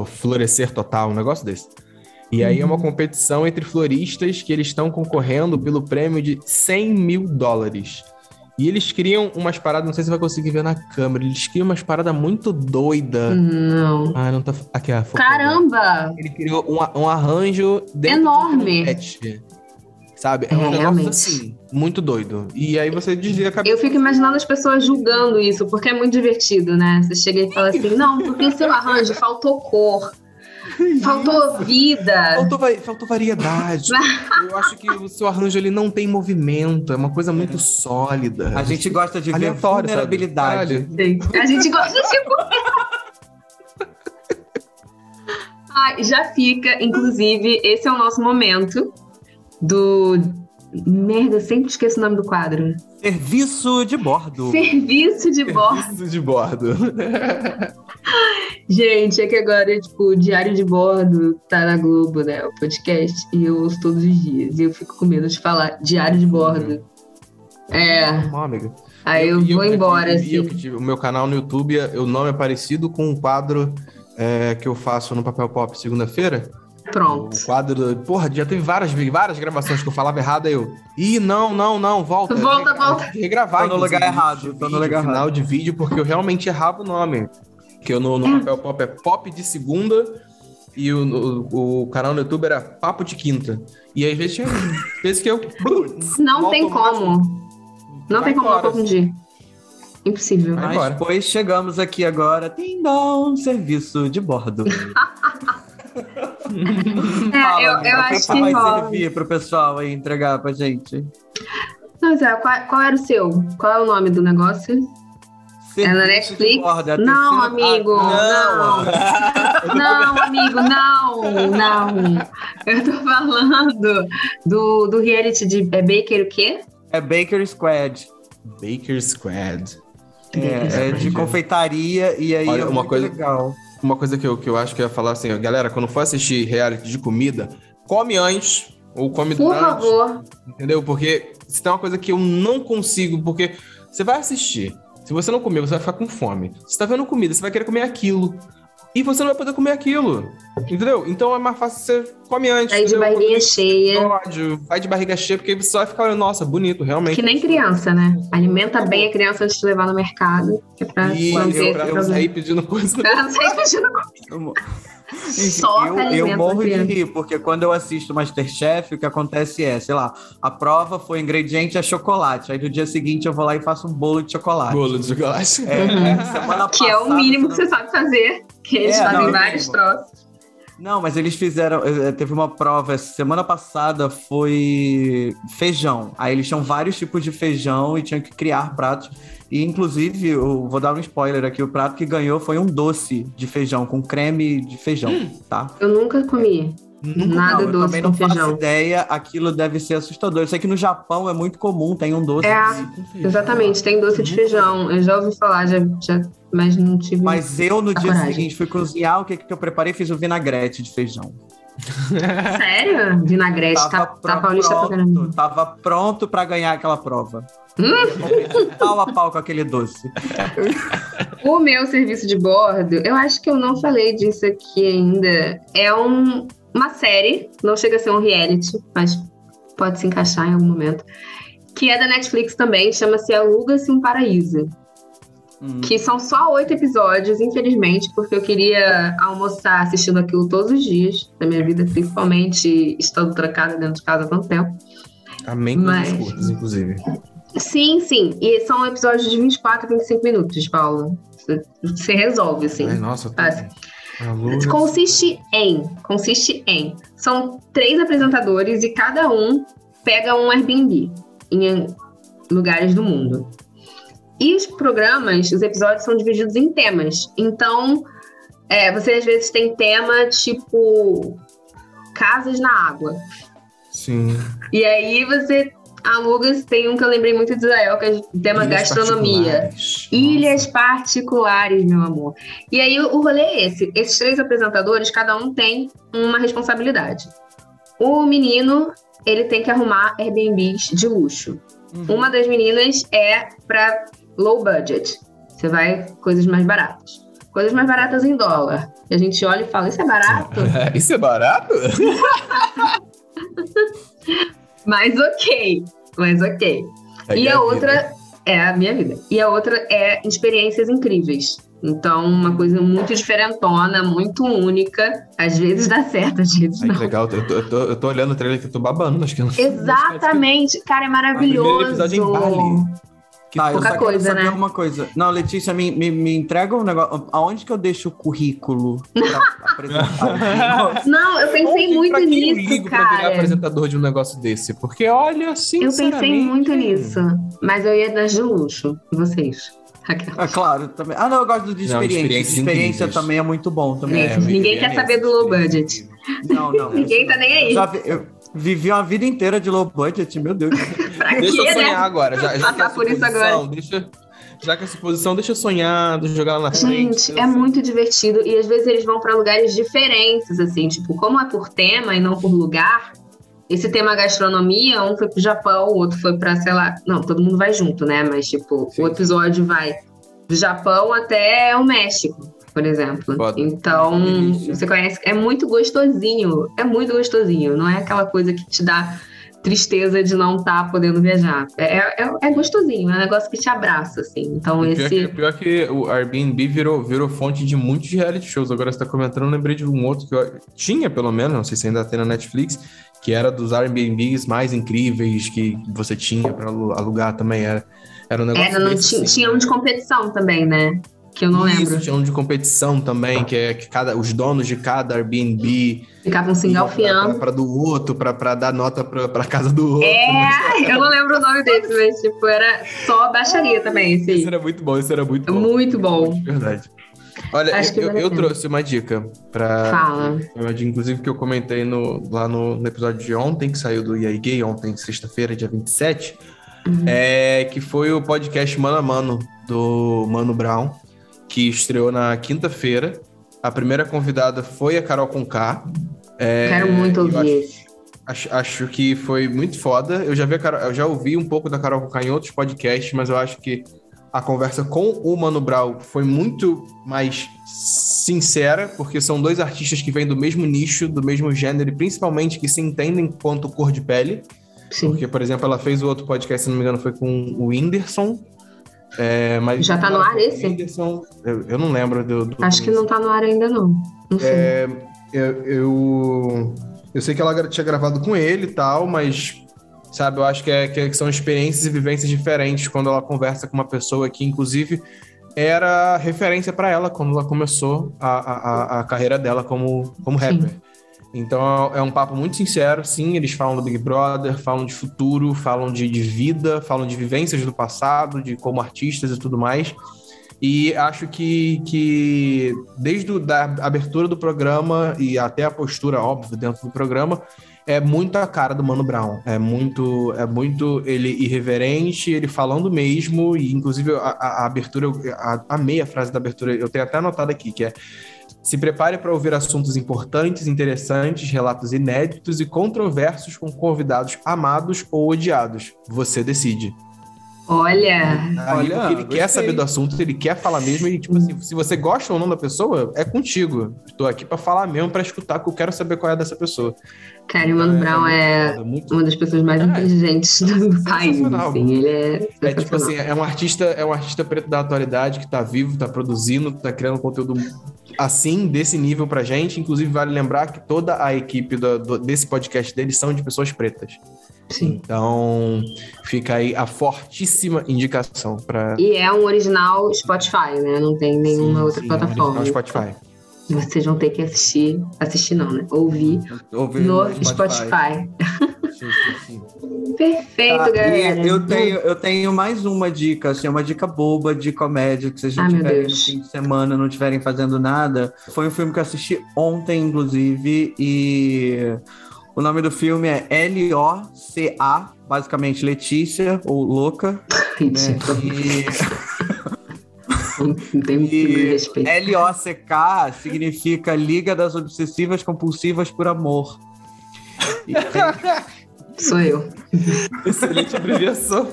florescer total, um negócio desse. E aí é uma uhum. competição entre floristas que eles estão concorrendo pelo prêmio de 100 mil dólares. E eles criam umas paradas, não sei se você vai conseguir ver na câmera, eles criam umas paradas muito doidas. Não. Ah, não tá. Aqui, ah, Caramba! Ele criou um, um arranjo enorme. De sabe? É, é um negócio realmente. assim, muito doido. E aí você desliga a cabeça. Eu fico imaginando as pessoas julgando isso, porque é muito divertido, né? Você chega e fala assim: não, porque o seu arranjo faltou cor Faltou vida. Faltou, faltou variedade. Eu acho que o seu arranjo ele não tem movimento, é uma coisa muito sólida. A gente gosta de ver vulnerabilidade. A gente gosta de Ah, já fica, inclusive, esse é o nosso momento do. Merda, sempre esqueço o nome do quadro. Serviço de bordo. Serviço de bordo. Serviço de bordo. Gente, é que agora, tipo, o Diário de Bordo tá na Globo, né? O podcast, e eu ouço todos os dias. E eu fico com medo de falar Diário de Bordo. É. Uma amiga. Aí eu, eu vou eu embora, assim. Tive, o meu canal no YouTube, o nome é parecido com um quadro é, que eu faço no Papel Pop segunda-feira. Pronto. O quadro. Porra, já teve várias, várias gravações que eu falava errado, aí eu. Ih, não, não, não, volta. Volta, volta. Regravar. Tô no lugar errado. Tô no lugar final de vídeo, porque eu realmente errava o nome. Que eu no, no papel pop é pop de segunda e o, o, o, canal no YouTube era papo de quinta. E aí, às vezes tinha vezes que eu. Não tem como. Não tem como confundir. Impossível. Mas embora. depois chegamos aqui agora. Tem um serviço de bordo. é, eu, eu acho que vai servir para o pessoal aí entregar pra gente. Mas é, qual, qual era o seu? Qual é o nome do negócio? É na Netflix? Borda, não, amigo, não. Não. não, amigo, não, não. Eu tô falando do, do reality de é Baker o quê? É Baker Squad. Baker Squad. É, é de confeitaria e aí Olha, é uma coisa legal. Uma coisa que eu, que eu acho que eu ia falar assim, galera, quando for assistir reality de comida, come antes ou come Por favor. Entendeu? Porque se tem uma coisa que eu não consigo, porque você vai assistir, se você não comer, você vai ficar com fome. Você tá vendo comida, você vai querer comer aquilo. E você não vai poder comer aquilo. Entendeu? Então é mais fácil você come antes. Vai de barriga cheia. Ódio, vai de barriga cheia, porque você vai ficar, nossa, bonito, realmente. Que nem criança, né? Alimenta bem a criança antes de levar no mercado. Que é pra e manter eu, eu sair pedindo coisa. Eu sair pedindo coisa. Só eu, eu morro de rir, porque quando eu assisto Masterchef, o que acontece é, sei lá, a prova foi ingrediente é chocolate. Aí no dia seguinte eu vou lá e faço um bolo de chocolate. Bolo de chocolate. É, uhum. semana que é o mínimo que você sabe fazer. Que eles é, fazem não, vários troços. Não, mas eles fizeram. Eh, teve uma prova semana passada, foi feijão. Aí eles tinham vários tipos de feijão e tinham que criar pratos. E, inclusive, eu vou dar um spoiler aqui: o prato que ganhou foi um doce de feijão, com creme de feijão, tá? Eu nunca comi. Nunca, Nada não, doce eu também não feijão. faço ideia, aquilo deve ser assustador. Eu sei que no Japão é muito comum, tem um doce é, de Exatamente, tem doce de feijão. Eu já ouvi falar, já, já, mas não tive. Mas eu, no dia coragem. seguinte, fui cozinhar, o que, que eu preparei? Fiz o vinagrete de feijão. Sério? Vinagrete, tava tá, tá paulista pronto, pra Tava pronto pra ganhar aquela prova. Hum? pau a pau com aquele doce. O meu serviço de bordo, eu acho que eu não falei disso aqui ainda. É um, uma série, não chega a ser um reality, mas pode se encaixar em algum momento. Que é da Netflix também, chama-se Aluga-se um Paraíso. Hum. Que são só oito episódios, infelizmente, porque eu queria almoçar assistindo aquilo todos os dias da minha vida, principalmente estando trancada dentro de casa há tanto tempo. Amém Mas... curtas, inclusive. Sim, sim. E são episódios de 24 a 25 minutos, Paulo. Você resolve, assim. Ai, nossa, tá. Consiste em, consiste em, são três apresentadores e cada um pega um Airbnb em lugares do mundo. E os programas, os episódios são divididos em temas. Então, é, você às vezes tem tema tipo casas na água. Sim. E aí você alugas, tem um que eu lembrei muito de Israel, que é o tema Ilhas gastronomia. Particulares. Ilhas particulares, meu amor. E aí o rolê é esse. Esses três apresentadores, cada um tem uma responsabilidade. O menino, ele tem que arrumar Airbnbs de luxo. Uhum. Uma das meninas é para low budget. Você vai coisas mais baratas. Coisas mais baratas em dólar. E a gente olha e fala, isso é barato? isso é barato? mas ok. Mas ok. É e a outra vida. é a minha vida. E a outra é experiências incríveis. Então, uma coisa muito diferentona, muito única. Às vezes dá certo, às vezes Ai, não. legal, eu tô, eu, tô, eu tô olhando o trailer que eu tô babando. Acho que não... Exatamente, cara, é maravilhoso. episódio em Bali. Que ah, pouca coisa, né? Uma coisa. Não, Letícia, me, me, me entrega um negócio. Aonde que eu deixo o currículo Não, eu pensei muito nisso, eu ligo cara. Pra virar apresentador de um negócio desse, porque olha, assim. Eu pensei muito nisso, mas eu ia das de luxo. E vocês? Ah, claro, também. Ah, não, eu gosto de experiência. Não, experiência, experiência também é muito bom também. É, ninguém quer saber do low budget. Não, não. ninguém tá nem aí. Eu, eu, Vivi uma vida inteira de low budget, meu Deus. Pra deixa quê, eu sonhar né? agora. Já, já Passar por isso agora. Deixa, já que essa posição, deixa eu sonhar, deixa eu jogar lá na frente. Gente, é muito divertido. E às vezes eles vão para lugares diferentes, assim. Tipo, como é por tema e não por lugar, esse tema gastronomia, um foi pro Japão, o outro foi para sei lá. Não, todo mundo vai junto, né? Mas, tipo, Sim. o episódio vai do Japão até o México por exemplo. Foda. Então, você conhece, é muito gostosinho, é muito gostosinho, não é aquela coisa que te dá tristeza de não estar tá podendo viajar. É, é, é, gostosinho, é um negócio que te abraça, assim. Então, e esse. Pior que, pior que o Airbnb virou, virou fonte de muitos reality shows. Agora você tá comentando, eu lembrei de um outro que eu tinha, pelo menos, não sei se ainda tem na Netflix, que era dos Airbnbs mais incríveis que você tinha para alugar também. Era, era um negócio. Era, não, assim, tinha um de competição também, né? Que eu não Isso, lembro. tinha um de competição também, que é que cada, os donos de cada Airbnb ficavam se engalfiando. Para do outro, para dar nota para casa do outro. É, eu não lembro o nome desse, mas tipo, era só baixaria também. Esse, esse era muito bom, esse era muito bom. Muito bom. Verdade. Olha, eu, eu, trouxe uma dica para. Fala. Inclusive, que eu comentei no, lá no, no, episódio de ontem, que saiu do EA Gay, ontem, sexta-feira, dia 27. Uhum. É, que foi o podcast Mano a Mano do Mano Brown que estreou na quinta-feira. A primeira convidada foi a Carol Conká. É, Quero muito ouvir acho, acho, acho, que foi muito foda. Eu já, vi Carol, eu já ouvi um pouco da Carol Conká em outros podcasts, mas eu acho que a conversa com o Mano Brown foi muito mais sincera, porque são dois artistas que vêm do mesmo nicho, do mesmo gênero, e principalmente que se entendem quanto cor de pele. Sim. Porque, por exemplo, ela fez o outro podcast, se não me engano, foi com o Whindersson, é, mas Já tá no ar esse? eu, eu, não lembro do. do Acho que não tá no ar ainda, não. Não sei. É, eu, eu, eu, sei que ela tinha gravado com ele e tal, mas. Sabe, eu acho que, é, que são experiências e vivências diferentes quando ela conversa com uma pessoa que, inclusive, era referência para ela quando ela começou a, a, a carreira dela como, como rapper. Sim. Então é um papo muito sincero, sim. Eles falam do Big Brother, falam de futuro, falam de, de vida, falam de vivências do passado, de como artistas e tudo mais. E acho que, que desde a da abertura do programa e até a postura, óbvio, dentro do programa, é muito a cara do Mano Brown. É muito, é muito ele irreverente, ele falando mesmo, e inclusive a, a, a abertura, a, a meia frase da abertura, eu tenho até anotado aqui, que é se prepare para ouvir assuntos importantes, interessantes, relatos inéditos e controversos com convidados amados ou odiados. Você decide. Olha, Aí, Olha ele gostei. quer saber do assunto, ele quer falar mesmo. E, tipo assim, se você gosta ou não da pessoa, é contigo. Estou aqui para falar mesmo, para escutar, que eu quero saber qual é dessa pessoa. Cara, o Mano é, Brown é, é muito... uma das pessoas mais é, inteligentes do país. Assim, ele é, é tipo assim, é um artista, é um artista preto da atualidade que está vivo, está produzindo, está criando conteúdo assim, desse nível pra gente. Inclusive, vale lembrar que toda a equipe do, do, desse podcast dele são de pessoas pretas. Sim. Então, fica aí a fortíssima indicação para. E é um original Spotify, né? Não tem nenhuma sim, outra sim, plataforma. É um Spotify. Vocês vão ter que assistir, assistir não, né? Ouvir, Ouvir no, no Spotify. Spotify. Perfeito, tá, galera. Eu tenho, eu tenho mais uma dica, assim, uma dica boba de comédia que vocês não ah, tiverem no fim de semana, não estiverem fazendo nada. Foi um filme que eu assisti ontem, inclusive, e o nome do filme é L-O-C-A, basicamente Letícia, ou Louca. né? E... L-O-C-K significa Liga das Obsessivas Compulsivas por Amor. Sou eu. Excelente abreviação.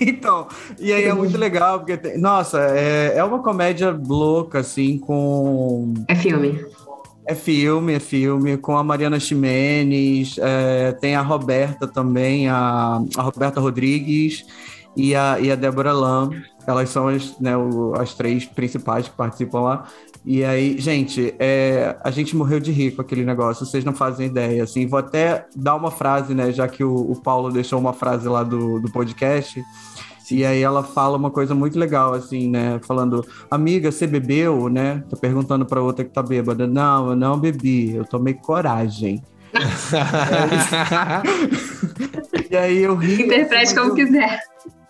então, e aí é muito legal, porque, tem, nossa, é, é uma comédia louca, assim, com. É filme. É filme, é filme, com a Mariana Ximenes, é, tem a Roberta também, a, a Roberta Rodrigues e a, e a Débora Lam. Elas são as, né, o, as três principais que participam lá. E aí, gente, é, a gente morreu de rir com aquele negócio, vocês não fazem ideia. Assim, vou até dar uma frase, né? Já que o, o Paulo deixou uma frase lá do, do podcast. E aí ela fala uma coisa muito legal, assim, né? Falando, amiga, você bebeu, né? Tô perguntando pra outra que tá bêbada. Não, eu não bebi, eu tomei coragem. e aí eu ri. Interprete como quiser.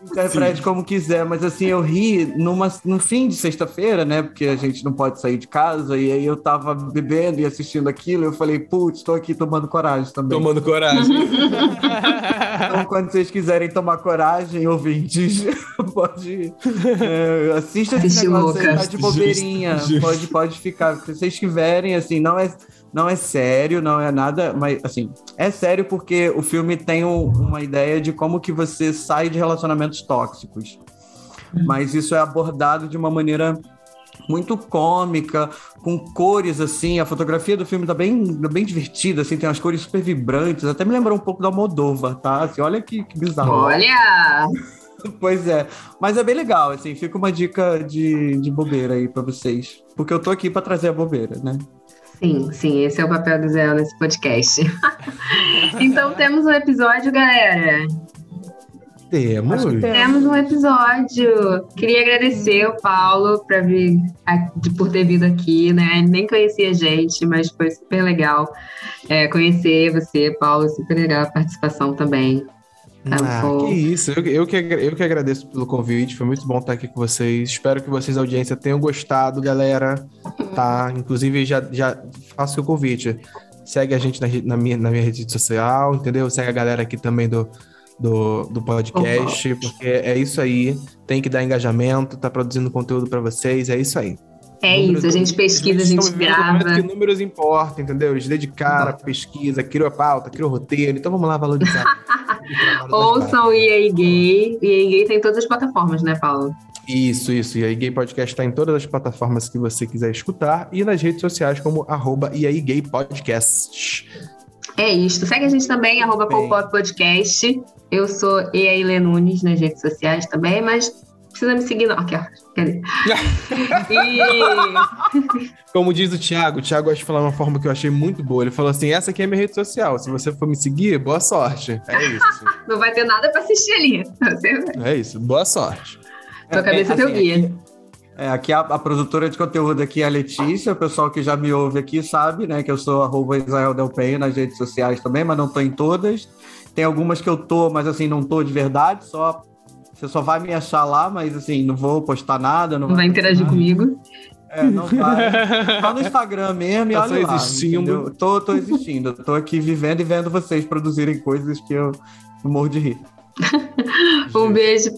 Interprete Sim. como quiser, mas assim, eu ri numa, no fim de sexta-feira, né? Porque a gente não pode sair de casa, e aí eu tava bebendo e assistindo aquilo, e eu falei, putz, tô aqui tomando coragem também. Tomando coragem. então, quando vocês quiserem tomar coragem, ouvintes, pode. É, assista esse negócio aí, tá de bobeirinha. Justo, justo. Pode, pode ficar. Se vocês tiverem, assim, não é não é sério, não é nada, mas assim, é sério porque o filme tem um, uma ideia de como que você sai de relacionamentos tóxicos. Mas isso é abordado de uma maneira muito cômica, com cores assim, a fotografia do filme tá bem, bem divertida, assim, tem umas cores super vibrantes, até me lembrou um pouco da Moldova, tá? Assim, olha que, que bizarro. Olha! Pois é, mas é bem legal, assim, fica uma dica de, de bobeira aí para vocês, porque eu tô aqui para trazer a bobeira, né? Sim, sim, esse é o papel do Zé nesse podcast. então temos um episódio, galera. Temos. Temos um episódio. Queria agradecer o Paulo pra vir, por ter vindo aqui, né? Nem conhecia a gente, mas foi super legal é, conhecer você, Paulo. Super legal a participação também. Tá ah, que isso. Eu, eu, que, eu que agradeço pelo convite. Foi muito bom estar aqui com vocês. Espero que vocês, audiência, tenham gostado, galera. Tá? Inclusive, já, já faço o convite. Segue a gente na, na, minha, na minha rede social, entendeu? Segue a galera aqui também do, do, do podcast, porque é isso aí. Tem que dar engajamento, tá produzindo conteúdo para vocês. É isso aí. É números, isso, a gente pesquisa, a gente grava. que números importam, entendeu? Eles dedicaram a pesquisa, criou a pauta, criou o roteiro, então vamos lá valorizar. Ouçam o EA Gay. EA Gay tem todas as plataformas, né, Paulo? Isso, isso. E aí Gay Podcast está em todas as plataformas que você quiser escutar e nas redes sociais como arroba e aí Gay Podcast. É isso. Segue a gente também, arroba Podcast. Eu sou E Lenunes nas redes sociais também, mas precisa me seguir, não. Aqui, ó. e... Como diz o Thiago, o Thiago acho de falar uma forma que eu achei muito boa. Ele falou assim: essa aqui é minha rede social. Se você for me seguir, boa sorte. É isso. não vai ter nada para assistir ali. É isso, boa sorte. Tua cabeça é, teu assim, guia. Aqui, é, aqui a, a, produtora de conteúdo aqui é a Letícia, o pessoal que já me ouve aqui sabe, né, que eu sou arroba Israel Del Penha nas redes sociais também, mas não tô em todas. Tem algumas que eu tô, mas assim, não tô de verdade, só Você só vai me achar lá, mas assim, não vou postar nada. Não, não vai interagir comigo. É, não vai. Só no Instagram mesmo e tá olha lá. Existindo. Tô, tô existindo. Tô aqui vivendo e vendo vocês produzirem coisas que eu morro de rir. um beijo,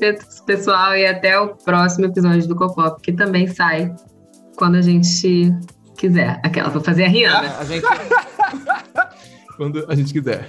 pessoal, e até o próximo episódio do Copop, que também sai quando a gente quiser. Aquela, vou fazer a Rihanna. A gente... quando a gente quiser.